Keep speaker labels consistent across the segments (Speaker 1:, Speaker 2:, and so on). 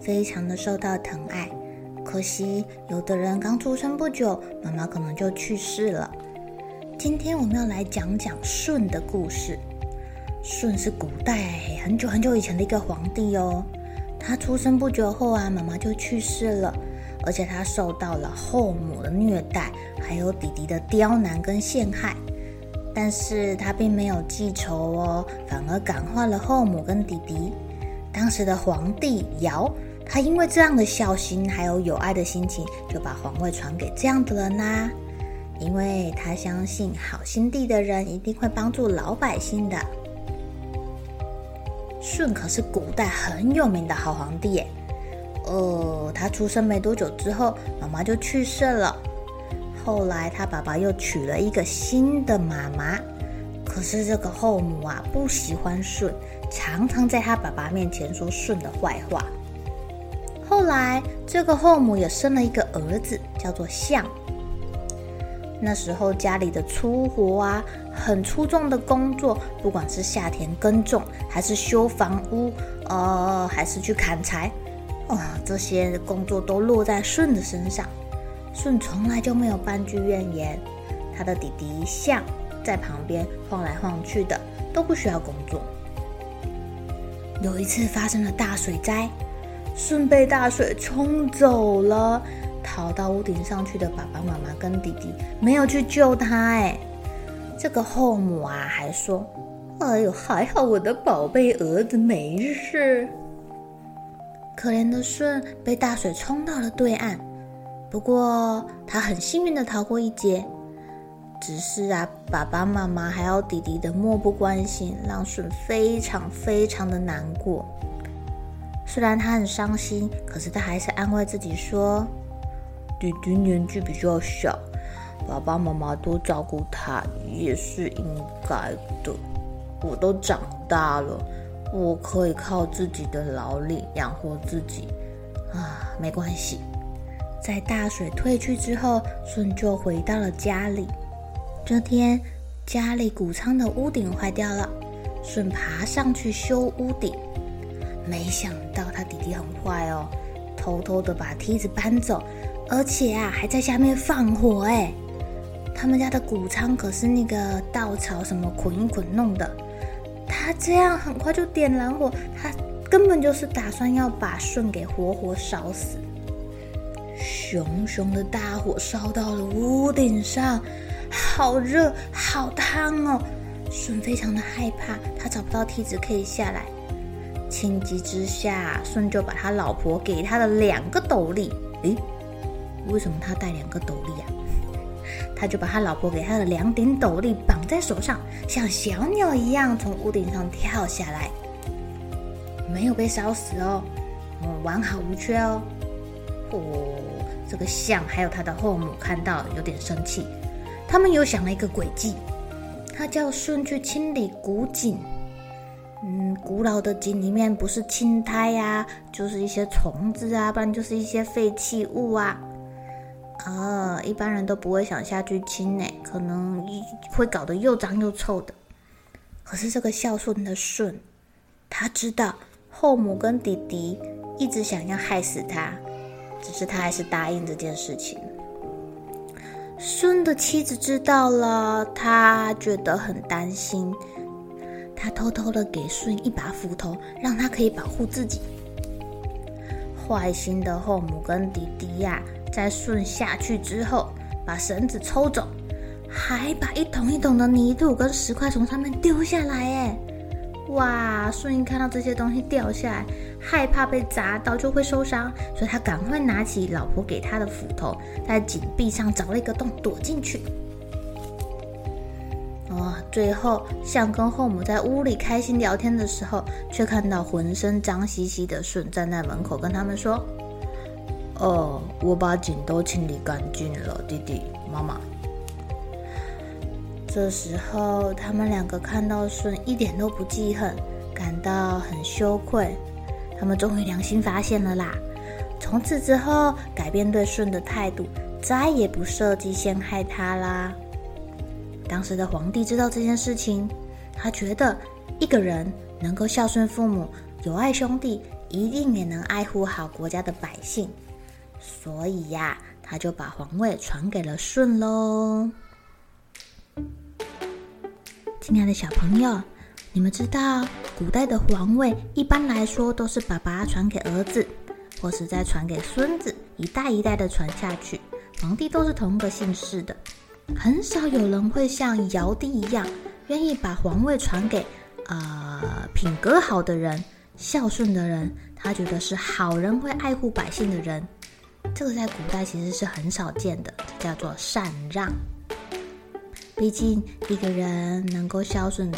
Speaker 1: 非常的受到疼爱。可惜有的人刚出生不久，妈妈可能就去世了。今天我们要来讲讲舜的故事。舜是古代很久很久以前的一个皇帝哦。他出生不久后啊，妈妈就去世了。而且他受到了后母的虐待，还有弟弟的刁难跟陷害，但是他并没有记仇哦，反而感化了后母跟弟弟。当时的皇帝尧，他因为这样的孝心还有有爱的心情，就把皇位传给这样的人啦。因为他相信好心地的人一定会帮助老百姓的。舜可是古代很有名的好皇帝耶。呃，他出生没多久之后，妈妈就去世了。后来他爸爸又娶了一个新的妈妈，可是这个后母啊不喜欢舜，常常在他爸爸面前说舜的坏话。后来这个后母也生了一个儿子，叫做象。那时候家里的粗活啊，很粗重的工作，不管是下田耕种，还是修房屋，呃，还是去砍柴。啊，这些工作都落在舜的身上，舜从来就没有半句怨言。他的弟弟象在旁边晃来晃去的，都不需要工作。有一次发生了大水灾，舜被大水冲走了，逃到屋顶上去的爸爸妈妈跟弟弟没有去救他。哎，这个后母啊还说：“哎呦，还好我的宝贝儿子没事。”可怜的舜被大水冲到了对岸，不过他很幸运地逃过一劫。只是啊，爸爸妈妈还有弟弟的漠不关心，让舜非常非常的难过。虽然他很伤心，可是他还是安慰自己说：“弟弟年纪比较小，爸爸妈妈多照顾他也是应该的。我都长大了。”我可以靠自己的劳力养活自己，啊，没关系。在大水退去之后，舜就回到了家里。这天，家里谷仓的屋顶坏掉了，舜爬上去修屋顶，没想到他弟弟很坏哦，偷偷的把梯子搬走，而且啊，还在下面放火哎。他们家的谷仓可是那个稻草什么捆一捆弄的。他这样很快就点燃火，他根本就是打算要把舜给活活烧死。熊熊的大火烧到了屋顶上，好热，好烫哦！舜非常的害怕，他找不到梯子可以下来。情急之下，舜就把他老婆给他的两个斗笠，诶，为什么他带两个斗笠啊？他就把他老婆给他的两顶斗笠绑在手上，像小鸟一样从屋顶上跳下来，没有被烧死哦，嗯，完好无缺哦。哦，这个象还有他的后母看到有点生气，他们又想了一个诡计，他叫舜去清理古井。嗯，古老的井里面不是青苔呀，就是一些虫子啊，不然就是一些废弃物啊。啊，一般人都不会想下去清呢，可能会搞得又脏又臭的。可是这个孝顺的顺，他知道后母跟弟弟一直想要害死他，只是他还是答应这件事情。舜的妻子知道了，他觉得很担心，他偷偷的给舜一把斧头，让他可以保护自己。坏心的后母跟迪迪亚、在舜下去之后，把绳子抽走，还把一桶一桶的泥土跟石块从上面丢下来。哎，哇！舜看到这些东西掉下来，害怕被砸到就会受伤，所以他赶快拿起老婆给他的斧头，在井壁上凿了一个洞，躲进去。哦，最后，象跟后母在屋里开心聊天的时候，却看到浑身脏兮兮的舜站在门口，跟他们说：“哦，我把井都清理干净了，弟弟妈妈。”这时候，他们两个看到舜一点都不记恨，感到很羞愧。他们终于良心发现了啦！从此之后，改变对舜的态度，再也不设计陷害他啦。当时的皇帝知道这件事情，他觉得一个人能够孝顺父母、友爱兄弟，一定也能爱护好国家的百姓。所以呀，他就把皇位传给了舜喽。亲爱的小朋友，你们知道古代的皇位一般来说都是爸爸传给儿子，或是再传给孙子，一代一代的传下去。皇帝都是同一个姓氏的。很少有人会像尧帝一样，愿意把皇位传给，呃，品格好的人、孝顺的人。他觉得是好人，会爱护百姓的人。这个在古代其实是很少见的，叫做禅让。毕竟一个人能够孝顺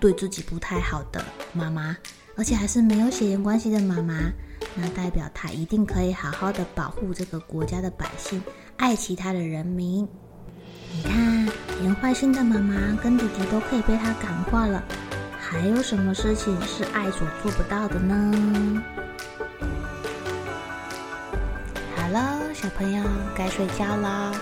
Speaker 1: 对自己不太好的妈妈，而且还是没有血缘关系的妈妈，那代表他一定可以好好的保护这个国家的百姓，爱其他的人民。你看，连坏心的妈妈跟弟弟都可以被他感化了，还有什么事情是爱所做不到的呢？好了，小朋友该睡觉了，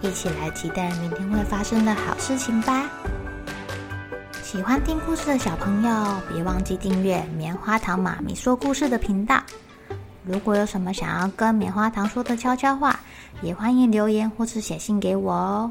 Speaker 1: 一起来期待明天会发生的好事情吧。喜欢听故事的小朋友，别忘记订阅棉花糖妈咪说故事的频道。如果有什么想要跟棉花糖说的悄悄话，也欢迎留言或是写信给我哦。